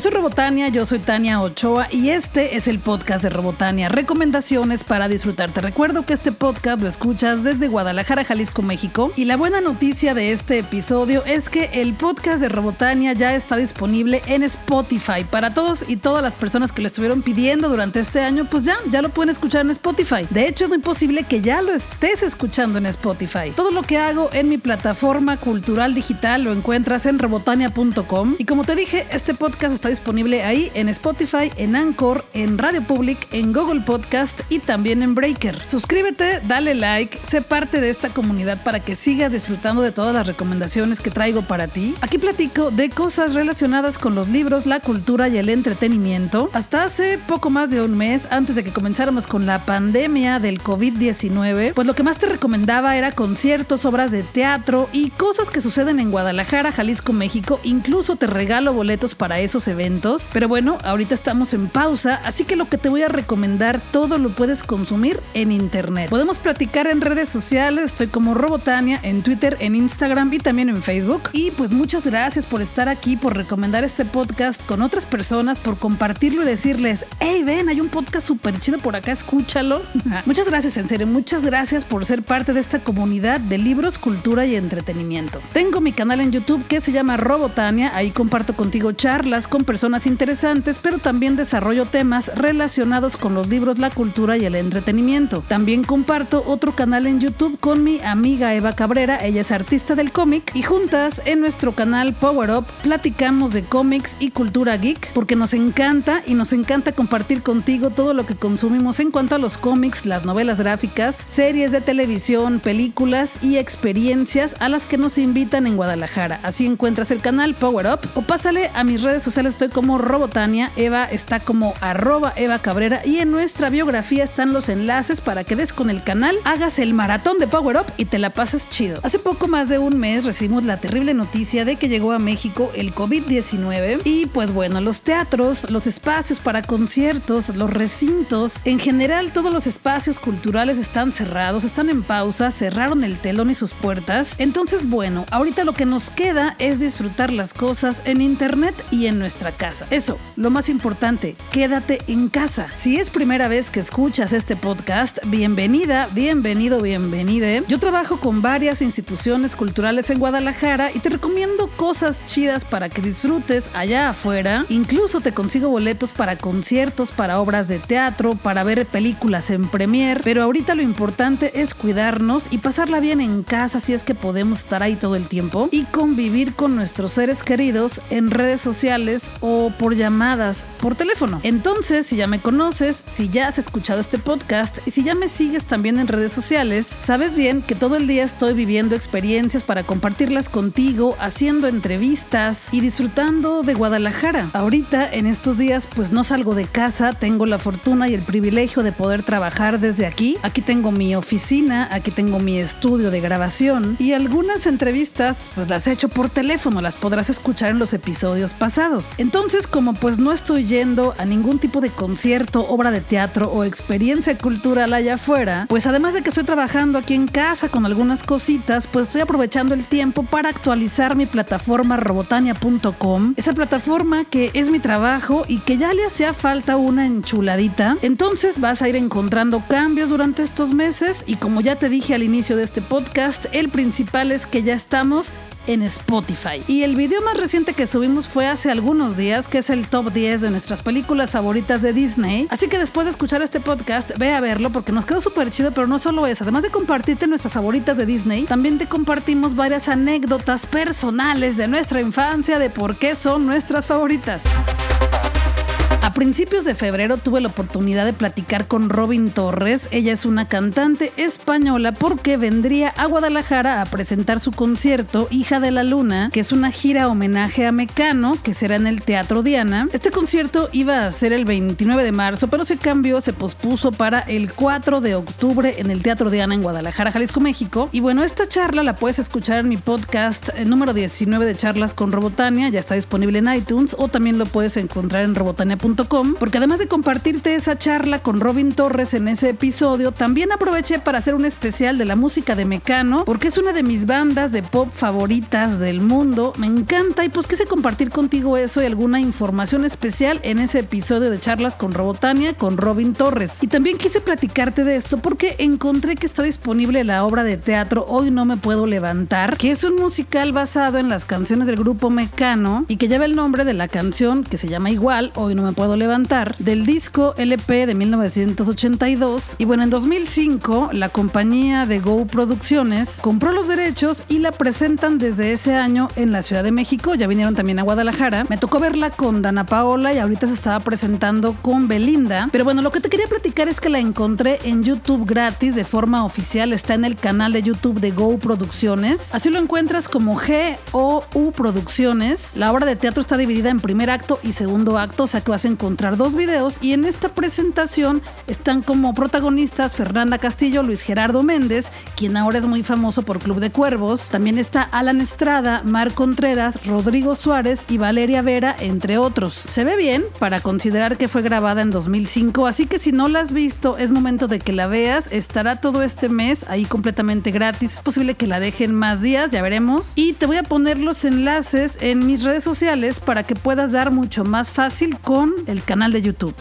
Soy Robotania, yo soy Tania Ochoa y este es el podcast de Robotania, recomendaciones para disfrutar. Te recuerdo que este podcast lo escuchas desde Guadalajara, Jalisco, México y la buena noticia de este episodio es que el podcast de Robotania ya está disponible en Spotify para todos y todas las personas que lo estuvieron pidiendo durante este año, pues ya, ya lo pueden escuchar en Spotify. De hecho, es muy posible que ya lo estés escuchando en Spotify. Todo lo que hago en mi plataforma cultural digital lo encuentras en robotania.com y como te dije, este podcast está disponible ahí en Spotify, en Anchor, en Radio Public, en Google Podcast y también en Breaker. Suscríbete, dale like, sé parte de esta comunidad para que sigas disfrutando de todas las recomendaciones que traigo para ti. Aquí platico de cosas relacionadas con los libros, la cultura y el entretenimiento. Hasta hace poco más de un mes, antes de que comenzáramos con la pandemia del COVID-19, pues lo que más te recomendaba era conciertos, obras de teatro y cosas que suceden en Guadalajara, Jalisco, México. Incluso te regalo boletos para esos eventos. Pero bueno, ahorita estamos en pausa, así que lo que te voy a recomendar todo lo puedes consumir en internet. Podemos platicar en redes sociales, estoy como Robotania en Twitter, en Instagram y también en Facebook. Y pues muchas gracias por estar aquí, por recomendar este podcast con otras personas, por compartirlo y decirles, hey, ven, hay un podcast súper chido por acá, escúchalo. muchas gracias, en serio, muchas gracias por ser parte de esta comunidad de libros, cultura y entretenimiento. Tengo mi canal en YouTube que se llama Robotania, ahí comparto contigo charlas con personas interesantes, pero también desarrollo temas relacionados con los libros, la cultura y el entretenimiento. También comparto otro canal en YouTube con mi amiga Eva Cabrera, ella es artista del cómic, y juntas en nuestro canal Power Up platicamos de cómics y cultura geek, porque nos encanta y nos encanta compartir contigo todo lo que consumimos en cuanto a los cómics, las novelas gráficas, series de televisión, películas y experiencias a las que nos invitan en Guadalajara. Así encuentras el canal Power Up o pásale a mis redes sociales, estoy como Robotania, Eva está como arroba Eva Cabrera y en nuestra biografía están los enlaces para que des con el canal, hagas el maratón de Power Up y te la pases chido. Hace poco más de un mes recibimos la terrible noticia de que llegó a México el COVID-19 y pues bueno, los teatros, los espacios para conciertos, los recintos, en general todos los espacios culturales están cerrados, están en pausa, cerraron el telón y sus puertas. Entonces bueno, ahorita lo que nos queda es disfrutar las cosas en internet y en nuestra casa. Eso, lo más importante, quédate en casa. Si es primera vez que escuchas este podcast, bienvenida, bienvenido, bienvenide. Yo trabajo con varias instituciones culturales en Guadalajara y te recomiendo cosas chidas para que disfrutes allá afuera. Incluso te consigo boletos para conciertos, para obras de teatro, para ver películas en premier. Pero ahorita lo importante es cuidarnos y pasarla bien en casa si es que podemos estar ahí todo el tiempo y convivir con nuestros seres queridos en redes sociales o por llamadas por teléfono. Entonces, si ya me conoces, si ya has escuchado este podcast y si ya me sigues también en redes sociales, sabes bien que todo el día estoy viviendo experiencias para compartirlas contigo, haciendo entrevistas y disfrutando de Guadalajara. Ahorita, en estos días, pues no salgo de casa, tengo la fortuna y el privilegio de poder trabajar desde aquí. Aquí tengo mi oficina, aquí tengo mi estudio de grabación y algunas entrevistas pues las he hecho por teléfono, las podrás escuchar en los episodios pasados. Entonces, como pues no estoy yendo a ningún tipo de concierto, obra de teatro o experiencia cultural allá afuera, pues además de que estoy trabajando aquí en casa con algunas cositas, pues estoy aprovechando el tiempo para actualizar mi plataforma robotania.com, esa plataforma que es mi trabajo y que ya le hacía falta una enchuladita. Entonces vas a ir encontrando cambios durante estos meses y como ya te dije al inicio de este podcast, el principal es que ya estamos en Spotify. Y el video más reciente que subimos fue hace algunos días, que es el top 10 de nuestras películas favoritas de Disney. Así que después de escuchar este podcast, ve a verlo porque nos quedó súper chido, pero no solo eso. Además de compartirte nuestras favoritas de Disney, también te compartimos varias anécdotas personales de nuestra infancia, de por qué son nuestras favoritas. A principios de febrero tuve la oportunidad de platicar con Robin Torres. Ella es una cantante española porque vendría a Guadalajara a presentar su concierto Hija de la Luna, que es una gira homenaje a Mecano, que será en el Teatro Diana. Este concierto iba a ser el 29 de marzo, pero se cambió, se pospuso para el 4 de octubre en el Teatro Diana en Guadalajara, Jalisco, México. Y bueno, esta charla la puedes escuchar en mi podcast el número 19 de charlas con Robotania, ya está disponible en iTunes o también lo puedes encontrar en robotania.com porque además de compartirte esa charla con Robin Torres en ese episodio, también aproveché para hacer un especial de la música de Mecano, porque es una de mis bandas de pop favoritas del mundo. Me encanta y pues quise compartir contigo eso y alguna información especial en ese episodio de charlas con Robotania con Robin Torres. Y también quise platicarte de esto porque encontré que está disponible la obra de teatro Hoy no me puedo levantar, que es un musical basado en las canciones del grupo Mecano y que lleva el nombre de la canción que se llama igual, Hoy no me puedo levantar, del disco LP de 1982. Y bueno, en 2005 la compañía de Go Producciones compró los derechos y la presentan desde ese año en la Ciudad de México. Ya vinieron también a Guadalajara. Me tocó verla con Dana Paola y ahorita se estaba presentando con Belinda. Pero bueno, lo que te quería platicar es que la encontré en YouTube gratis de forma oficial. Está en el canal de YouTube de Go Producciones. Así lo encuentras como G O U Producciones. La obra de teatro está dividida en primer acto y segundo acto, o sea que vas a encontrar dos videos. Y en esta presentación están como protagonistas Fernanda Castillo, Luis Gerardo Méndez, quien ahora es muy famoso por Club de Cuervos. También está Alan Estrada, Mar Contreras, Rodrigo Suárez y Valeria Vera, entre otros. Se ve bien para considerar que fue grabada en 2005, así que si no la has visto, es momento de que la veas. Estará todo este mes ahí completamente gratis. Es posible que la dejen más días, ya veremos. Y te voy a poner los enlaces en mis redes sociales para que puedas dar mucho más fácil con el canal de YouTube.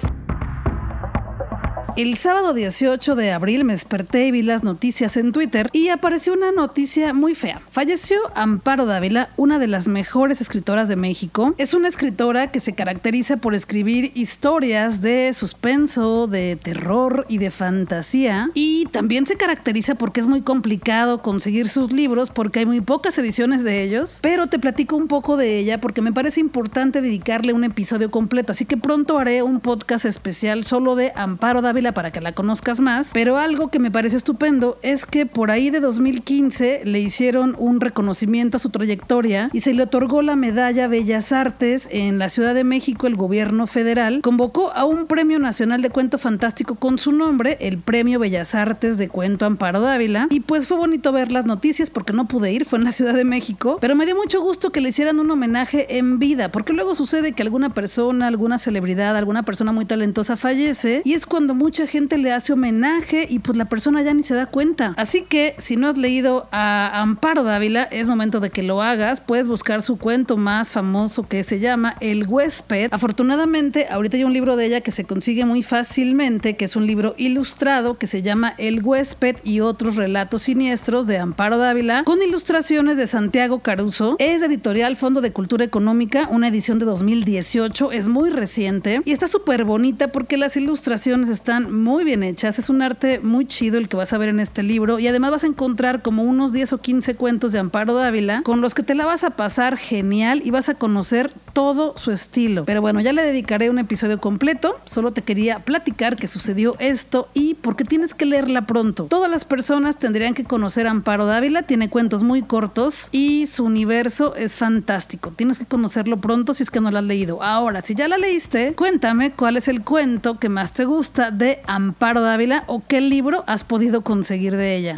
El sábado 18 de abril me desperté y vi las noticias en Twitter y apareció una noticia muy fea. Falleció Amparo Dávila, una de las mejores escritoras de México. Es una escritora que se caracteriza por escribir historias de suspenso, de terror y de fantasía. Y también se caracteriza porque es muy complicado conseguir sus libros porque hay muy pocas ediciones de ellos. Pero te platico un poco de ella porque me parece importante dedicarle un episodio completo. Así que pronto haré un podcast especial solo de Amparo Dávila para que la conozcas más, pero algo que me parece estupendo es que por ahí de 2015 le hicieron un reconocimiento a su trayectoria y se le otorgó la medalla Bellas Artes en la Ciudad de México, el gobierno federal. Convocó a un premio nacional de cuento fantástico con su nombre, el Premio Bellas Artes de Cuento Amparo Dávila, y pues fue bonito ver las noticias porque no pude ir, fue en la Ciudad de México, pero me dio mucho gusto que le hicieran un homenaje en vida, porque luego sucede que alguna persona, alguna celebridad, alguna persona muy talentosa fallece y es cuando mucha gente le hace homenaje y pues la persona ya ni se da cuenta. Así que si no has leído a Amparo Dávila, es momento de que lo hagas. Puedes buscar su cuento más famoso que se llama El huésped. Afortunadamente, ahorita hay un libro de ella que se consigue muy fácilmente, que es un libro ilustrado que se llama El huésped y otros relatos siniestros de Amparo Dávila, con ilustraciones de Santiago Caruso. Es editorial Fondo de Cultura Económica, una edición de 2018, es muy reciente y está súper bonita porque las ilustraciones están muy bien hechas. Es un arte muy chido el que vas a ver en este libro. Y además vas a encontrar como unos 10 o 15 cuentos de Amparo Dávila con los que te la vas a pasar genial y vas a conocer todo su estilo. Pero bueno, ya le dedicaré un episodio completo. Solo te quería platicar que sucedió esto y porque tienes que leerla pronto. Todas las personas tendrían que conocer a Amparo Dávila. Tiene cuentos muy cortos y su universo es fantástico. Tienes que conocerlo pronto si es que no lo has leído. Ahora, si ya la leíste, cuéntame cuál es el cuento que más te gusta de Amparo Dávila o qué libro has podido conseguir de ella.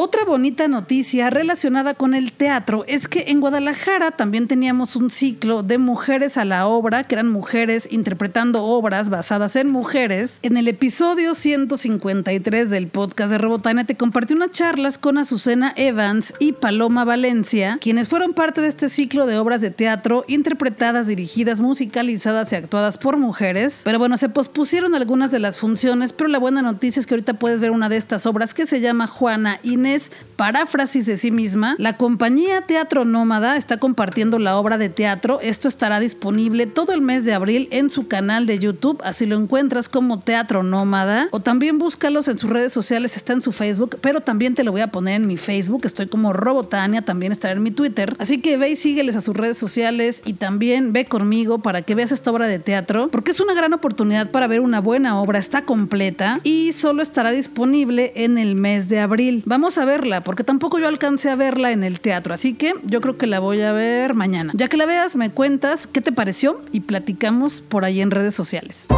Otra bonita noticia relacionada con el teatro es que en Guadalajara también teníamos un ciclo de mujeres a la obra, que eran mujeres interpretando obras basadas en mujeres. En el episodio 153 del podcast de Robotania te compartí unas charlas con Azucena Evans y Paloma Valencia, quienes fueron parte de este ciclo de obras de teatro interpretadas, dirigidas, musicalizadas y actuadas por mujeres. Pero bueno, se pospusieron algunas de las funciones, pero la buena noticia es que ahorita puedes ver una de estas obras que se llama Juana Inés paráfrasis de sí misma, la compañía Teatro Nómada está compartiendo la obra de teatro. Esto estará disponible todo el mes de abril en su canal de YouTube, así lo encuentras como Teatro Nómada. O también búscalos en sus redes sociales, está en su Facebook, pero también te lo voy a poner en mi Facebook, estoy como Robotania, también estará en mi Twitter. Así que ve y sígueles a sus redes sociales y también ve conmigo para que veas esta obra de teatro, porque es una gran oportunidad para ver una buena obra, está completa y solo estará disponible en el mes de abril. Vamos a verla, porque tampoco yo alcancé a verla en el teatro, así que yo creo que la voy a ver mañana. Ya que la veas, me cuentas qué te pareció y platicamos por ahí en redes sociales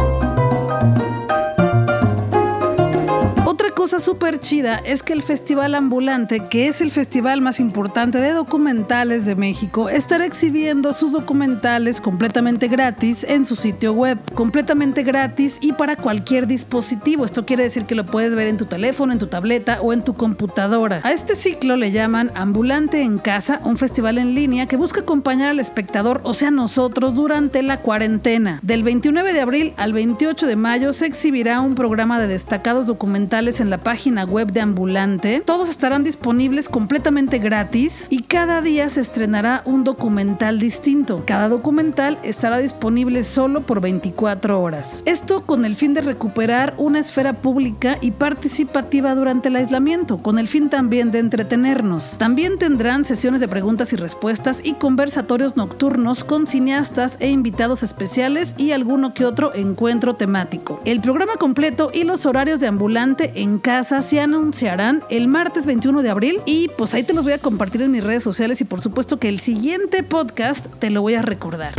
cosa súper chida es que el Festival Ambulante, que es el festival más importante de documentales de México, estará exhibiendo sus documentales completamente gratis en su sitio web. Completamente gratis y para cualquier dispositivo. Esto quiere decir que lo puedes ver en tu teléfono, en tu tableta o en tu computadora. A este ciclo le llaman Ambulante en Casa, un festival en línea que busca acompañar al espectador, o sea, nosotros, durante la cuarentena. Del 29 de abril al 28 de mayo se exhibirá un programa de destacados documentales en la página web de Ambulante. Todos estarán disponibles completamente gratis y cada día se estrenará un documental distinto. Cada documental estará disponible solo por 24 horas. Esto con el fin de recuperar una esfera pública y participativa durante el aislamiento, con el fin también de entretenernos. También tendrán sesiones de preguntas y respuestas y conversatorios nocturnos con cineastas e invitados especiales y alguno que otro encuentro temático. El programa completo y los horarios de ambulante en casa se anunciarán el martes 21 de abril y pues ahí te los voy a compartir en mis redes sociales y por supuesto que el siguiente podcast te lo voy a recordar.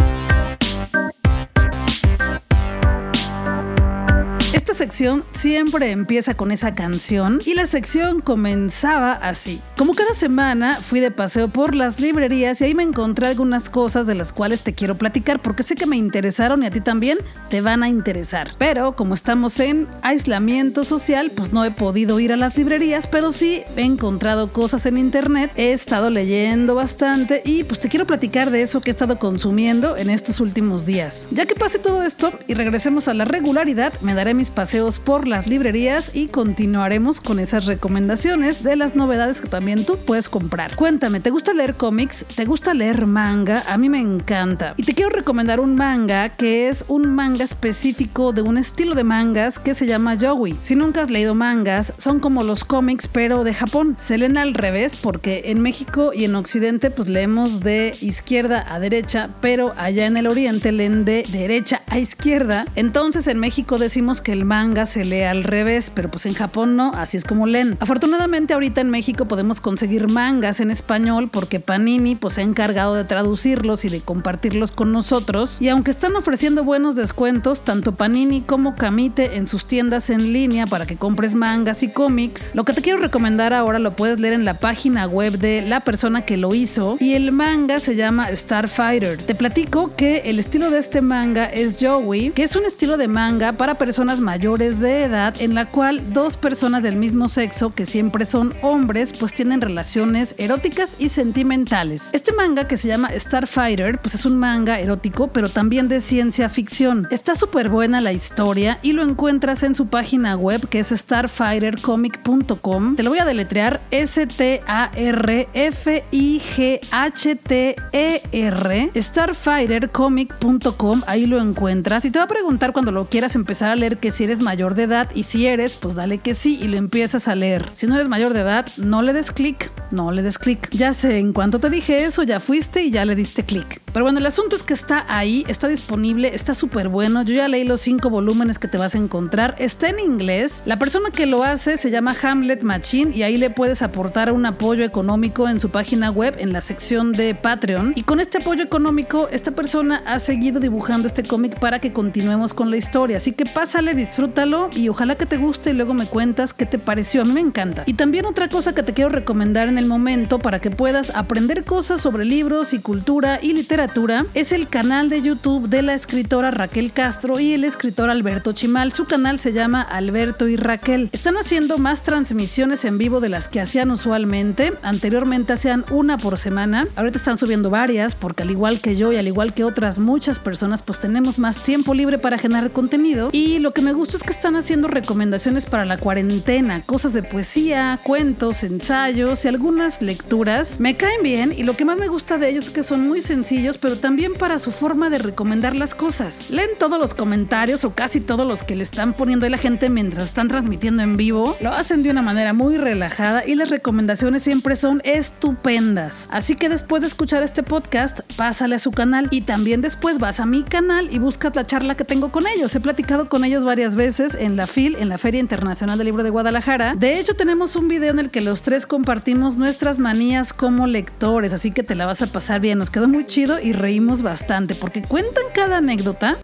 Esta sección siempre empieza con esa canción y la sección comenzaba así. Como cada semana fui de paseo por las librerías y ahí me encontré algunas cosas de las cuales te quiero platicar porque sé que me interesaron y a ti también te van a interesar. Pero como estamos en aislamiento social, pues no he podido ir a las librerías, pero sí he encontrado cosas en internet, he estado leyendo bastante y pues te quiero platicar de eso que he estado consumiendo en estos últimos días. Ya que pase todo esto y regresemos a la regularidad, me daré mis paseos por las librerías y continuaremos con esas recomendaciones de las novedades que también tú puedes comprar. Cuéntame, ¿te gusta leer cómics? ¿Te gusta leer manga? A mí me encanta. Y te quiero recomendar un manga que es un manga específico de un estilo de mangas que se llama Yowie. Si nunca has leído mangas, son como los cómics pero de Japón. Se leen al revés porque en México y en Occidente pues leemos de izquierda a derecha, pero allá en el Oriente leen de derecha a izquierda. Entonces en México decimos que manga se lee al revés, pero pues en Japón no, así es como leen. Afortunadamente ahorita en México podemos conseguir mangas en español porque Panini pues se ha encargado de traducirlos y de compartirlos con nosotros. Y aunque están ofreciendo buenos descuentos, tanto Panini como Kamite en sus tiendas en línea para que compres mangas y cómics, lo que te quiero recomendar ahora lo puedes leer en la página web de la persona que lo hizo y el manga se llama Starfighter. Te platico que el estilo de este manga es Joey, que es un estilo de manga para personas mayores de edad en la cual dos personas del mismo sexo, que siempre son hombres, pues tienen relaciones eróticas y sentimentales. Este manga que se llama Starfighter, pues es un manga erótico, pero también de ciencia ficción. Está súper buena la historia y lo encuentras en su página web que es starfightercomic.com. Te lo voy a deletrear S-T-A-R-F-I-G-H-T-E-R. Starfightercomic.com, ahí lo encuentras y te va a preguntar cuando lo quieras empezar a leer que eres mayor de edad y si eres, pues dale que sí y lo empiezas a leer. Si no eres mayor de edad, no le des clic, no le des clic. Ya sé, en cuanto te dije eso, ya fuiste y ya le diste clic. Pero bueno, el asunto es que está ahí, está disponible, está súper bueno. Yo ya leí los cinco volúmenes que te vas a encontrar. Está en inglés. La persona que lo hace se llama Hamlet Machine y ahí le puedes aportar un apoyo económico en su página web, en la sección de Patreon. Y con este apoyo económico, esta persona ha seguido dibujando este cómic para que continuemos con la historia. Así que pásale, disfrútalo y ojalá que te guste y luego me cuentas qué te pareció. A mí me encanta. Y también otra cosa que te quiero recomendar en el momento para que puedas aprender cosas sobre libros y cultura y literatura es el canal de YouTube de la escritora Raquel Castro y el escritor Alberto Chimal. Su canal se llama Alberto y Raquel. Están haciendo más transmisiones en vivo de las que hacían usualmente. Anteriormente hacían una por semana. Ahorita están subiendo varias porque al igual que yo y al igual que otras muchas personas pues tenemos más tiempo libre para generar contenido. Y lo que me gusta es que están haciendo recomendaciones para la cuarentena, cosas de poesía, cuentos, ensayos y algunas lecturas. Me caen bien y lo que más me gusta de ellos es que son muy sencillos pero también para su forma de recomendar las cosas. Leen todos los comentarios o casi todos los que le están poniendo a la gente mientras están transmitiendo en vivo. Lo hacen de una manera muy relajada y las recomendaciones siempre son estupendas. Así que después de escuchar este podcast, pásale a su canal y también después vas a mi canal y buscas la charla que tengo con ellos. He platicado con ellos varias veces en la FIL, en la Feria Internacional del Libro de Guadalajara. De hecho, tenemos un video en el que los tres compartimos nuestras manías como lectores, así que te la vas a pasar bien. Nos quedó muy chido y reímos bastante porque cuentan cada anécdota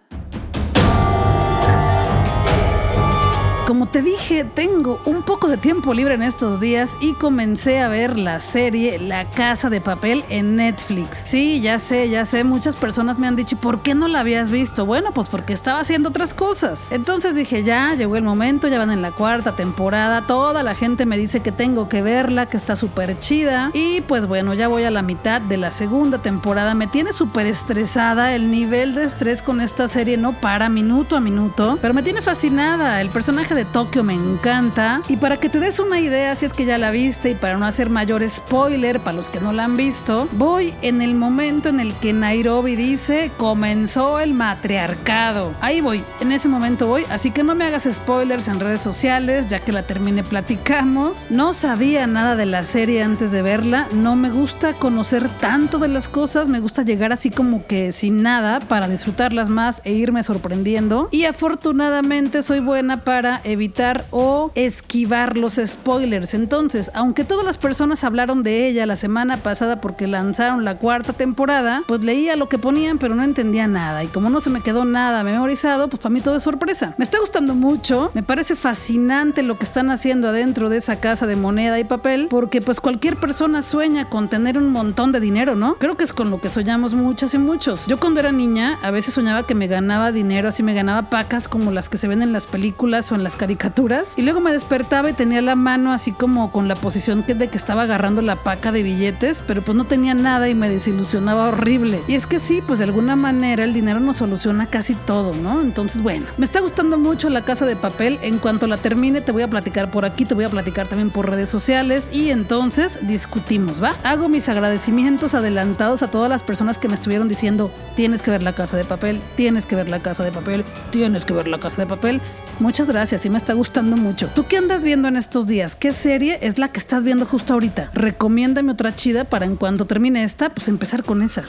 Como te dije, tengo un poco de tiempo libre en estos días y comencé a ver la serie La Casa de Papel en Netflix. Sí, ya sé, ya sé, muchas personas me han dicho, ¿por qué no la habías visto? Bueno, pues porque estaba haciendo otras cosas. Entonces dije, ya, llegó el momento, ya van en la cuarta temporada, toda la gente me dice que tengo que verla, que está súper chida. Y pues bueno, ya voy a la mitad de la segunda temporada. Me tiene súper estresada, el nivel de estrés con esta serie no para minuto a minuto, pero me tiene fascinada. El personaje de Tokio me encanta. Y para que te des una idea, si es que ya la viste y para no hacer mayor spoiler para los que no la han visto, voy en el momento en el que Nairobi dice comenzó el matriarcado. Ahí voy, en ese momento voy, así que no me hagas spoilers en redes sociales, ya que la termine platicamos. No sabía nada de la serie antes de verla, no me gusta conocer tanto de las cosas, me gusta llegar así como que sin nada para disfrutarlas más e irme sorprendiendo. Y afortunadamente soy buena para evitar o esquivar los spoilers. Entonces, aunque todas las personas hablaron de ella la semana pasada porque lanzaron la cuarta temporada, pues leía lo que ponían pero no entendía nada. Y como no se me quedó nada memorizado, pues para mí todo es sorpresa. Me está gustando mucho, me parece fascinante lo que están haciendo adentro de esa casa de moneda y papel, porque pues cualquier persona sueña con tener un montón de dinero, ¿no? Creo que es con lo que soñamos muchas y muchos. Yo cuando era niña a veces soñaba que me ganaba dinero, así me ganaba pacas como las que se ven en las películas o en las caricaturas. Y luego me despertaba y tenía la mano así como con la posición de que estaba agarrando la paca de billetes, pero pues no tenía nada y me desilusionaba horrible. Y es que sí, pues de alguna manera el dinero nos soluciona casi todo, ¿no? Entonces, bueno, me está gustando mucho la casa de papel. En cuanto la termine, te voy a platicar por aquí, te voy a platicar también por redes sociales y entonces discutimos, ¿va? Hago mis agradecimientos adelantados a todas las personas que me estuvieron diciendo, tienes que ver la casa de papel, tienes que ver la casa de papel, tienes que ver la casa de papel. Muchas gracias, me está gustando mucho. ¿Tú qué andas viendo en estos días? ¿Qué serie es la que estás viendo justo ahorita? Recomiéndame otra chida para en cuanto termine esta, pues empezar con esa.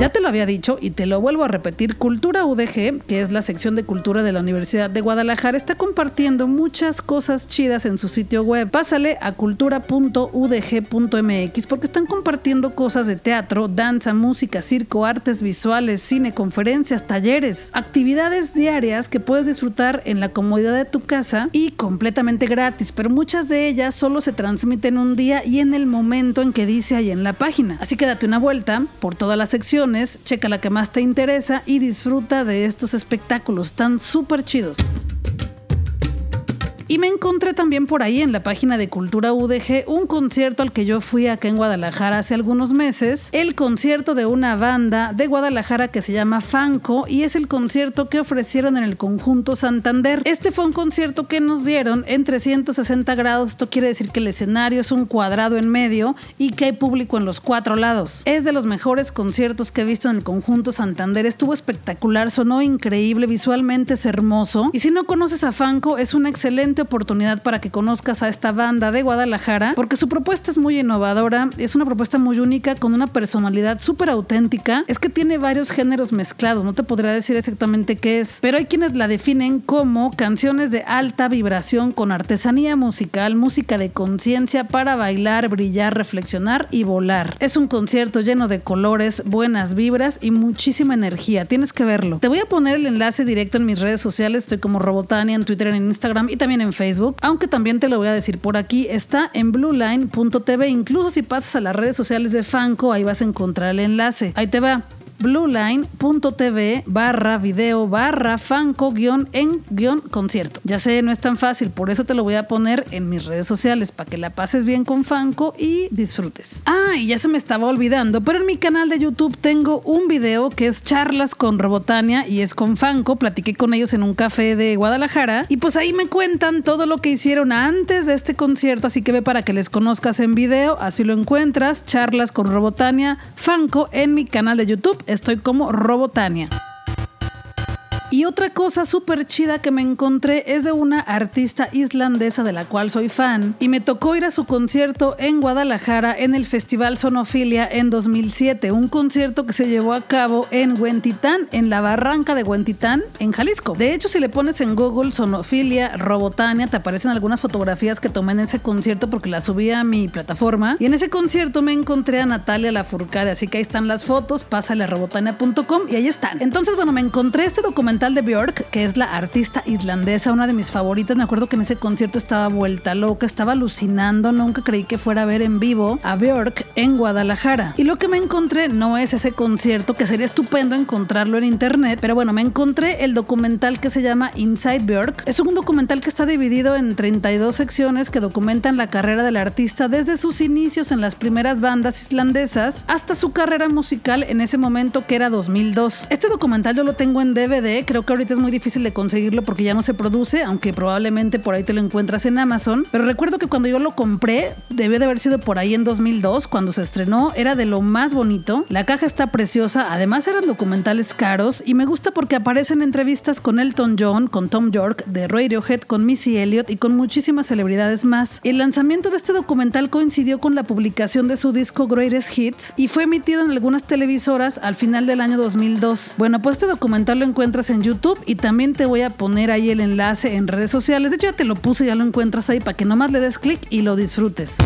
Ya te lo había dicho y te lo vuelvo a repetir, Cultura UDG, que es la sección de cultura de la Universidad de Guadalajara, está compartiendo muchas cosas chidas en su sitio web. Pásale a cultura.udg.mx porque están compartiendo cosas de teatro, danza, música, circo, artes visuales, cine, conferencias, talleres, actividades diarias que puedes disfrutar en la comodidad de tu casa y completamente gratis, pero muchas de ellas solo se transmiten un día y en el momento en que dice ahí en la página. Así que date una vuelta por toda la sección checa la que más te interesa y disfruta de estos espectáculos. Están súper chidos. Y me encontré también por ahí en la página de Cultura UDG un concierto al que yo fui acá en Guadalajara hace algunos meses. El concierto de una banda de Guadalajara que se llama Fanco y es el concierto que ofrecieron en el conjunto Santander. Este fue un concierto que nos dieron en 360 grados. Esto quiere decir que el escenario es un cuadrado en medio y que hay público en los cuatro lados. Es de los mejores conciertos que he visto en el conjunto Santander. Estuvo espectacular, sonó increíble, visualmente es hermoso. Y si no conoces a Fanco, es una excelente oportunidad para que conozcas a esta banda de Guadalajara, porque su propuesta es muy innovadora, es una propuesta muy única, con una personalidad súper auténtica. Es que tiene varios géneros mezclados, no te podría decir exactamente qué es, pero hay quienes la definen como canciones de alta vibración con artesanía musical, música de conciencia para bailar, brillar, reflexionar y volar. Es un concierto lleno de colores, buenas vibras y muchísima energía. Tienes que verlo. Te voy a poner el enlace directo en mis redes sociales. Estoy como Robotania en Twitter, en Instagram y también en Facebook, aunque también te lo voy a decir por aquí, está en blueline.tv. Incluso si pasas a las redes sociales de Fanco, ahí vas a encontrar el enlace. Ahí te va blueline.tv barra video barra fanco guion en guion concierto. Ya sé, no es tan fácil, por eso te lo voy a poner en mis redes sociales para que la pases bien con Fanco y disfrutes. Ah, y ya se me estaba olvidando, pero en mi canal de YouTube tengo un video que es charlas con Robotania y es con Fanco. Platiqué con ellos en un café de Guadalajara y pues ahí me cuentan todo lo que hicieron antes de este concierto, así que ve para que les conozcas en video, así lo encuentras, charlas con Robotania, Fanco en mi canal de YouTube Estoy como Robotania. Y otra cosa súper chida que me encontré es de una artista islandesa de la cual soy fan y me tocó ir a su concierto en Guadalajara en el Festival Sonofilia en 2007, un concierto que se llevó a cabo en Huentitán, en la barranca de Huentitán, en Jalisco. De hecho, si le pones en Google Sonofilia Robotania, te aparecen algunas fotografías que tomé en ese concierto porque las subí a mi plataforma y en ese concierto me encontré a Natalia Lafourcade, así que ahí están las fotos, pásale a robotania.com y ahí están. Entonces, bueno, me encontré este documental de Björk, que es la artista islandesa, una de mis favoritas. Me acuerdo que en ese concierto estaba vuelta loca, estaba alucinando. Nunca creí que fuera a ver en vivo a Björk en Guadalajara. Y lo que me encontré no es ese concierto, que sería estupendo encontrarlo en internet, pero bueno, me encontré el documental que se llama Inside Björk. Es un documental que está dividido en 32 secciones que documentan la carrera del artista desde sus inicios en las primeras bandas islandesas hasta su carrera musical en ese momento que era 2002. Este documental yo lo tengo en DVD, creo que ahorita es muy difícil de conseguirlo porque ya no se produce, aunque probablemente por ahí te lo encuentras en Amazon, pero recuerdo que cuando yo lo compré, debió de haber sido por ahí en 2002, cuando se estrenó, era de lo más bonito, la caja está preciosa, además eran documentales caros y me gusta porque aparecen entrevistas con Elton John, con Tom York, de Radiohead, con Missy Elliott y con muchísimas celebridades más. El lanzamiento de este documental coincidió con la publicación de su disco Greatest Hits y fue emitido en algunas televisoras al final del año 2002. Bueno, pues este documental lo encuentras en YouTube y también te voy a poner ahí el enlace en redes sociales. De hecho, ya te lo puse, ya lo encuentras ahí para que nomás le des clic y lo disfrutes.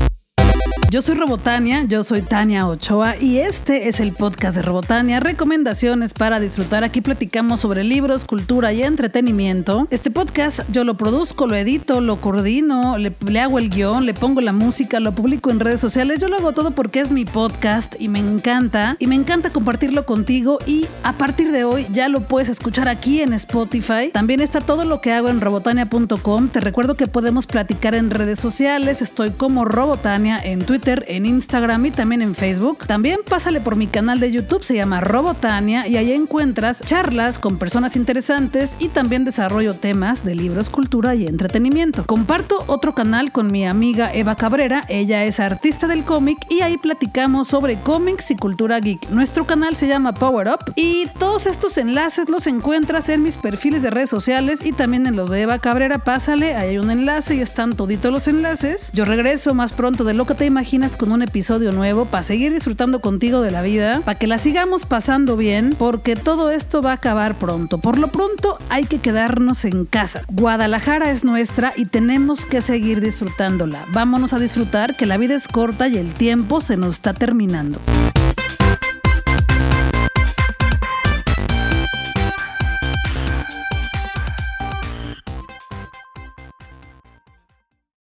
Yo soy Robotania, yo soy Tania Ochoa y este es el podcast de Robotania, recomendaciones para disfrutar. Aquí platicamos sobre libros, cultura y entretenimiento. Este podcast yo lo produzco, lo edito, lo coordino, le, hago el guion, le pongo la música, lo publico en redes sociales. Yo lo hago todo porque es mi podcast y me encanta. Y me encanta compartirlo contigo y a partir de hoy ya lo puedes escuchar aquí en Spotify. También está todo lo que hago en robotania.com. Te recuerdo que podemos platicar en redes sociales. Estoy como Robotania en Twitter en Instagram y también en Facebook. También pásale por mi canal de YouTube, se llama Robotania, y ahí encuentras charlas con personas interesantes y también desarrollo temas de libros, cultura y entretenimiento. Comparto otro canal con mi amiga Eva Cabrera, ella es artista del cómic y ahí platicamos sobre cómics y cultura geek. Nuestro canal se llama Power Up y todos estos enlaces los encuentras en mis perfiles de redes sociales y también en los de Eva Cabrera. Pásale, ahí hay un enlace y están toditos los enlaces. Yo regreso más pronto de lo que te imaginas con un episodio nuevo para seguir disfrutando contigo de la vida, para que la sigamos pasando bien, porque todo esto va a acabar pronto. Por lo pronto hay que quedarnos en casa. Guadalajara es nuestra y tenemos que seguir disfrutándola. Vámonos a disfrutar que la vida es corta y el tiempo se nos está terminando.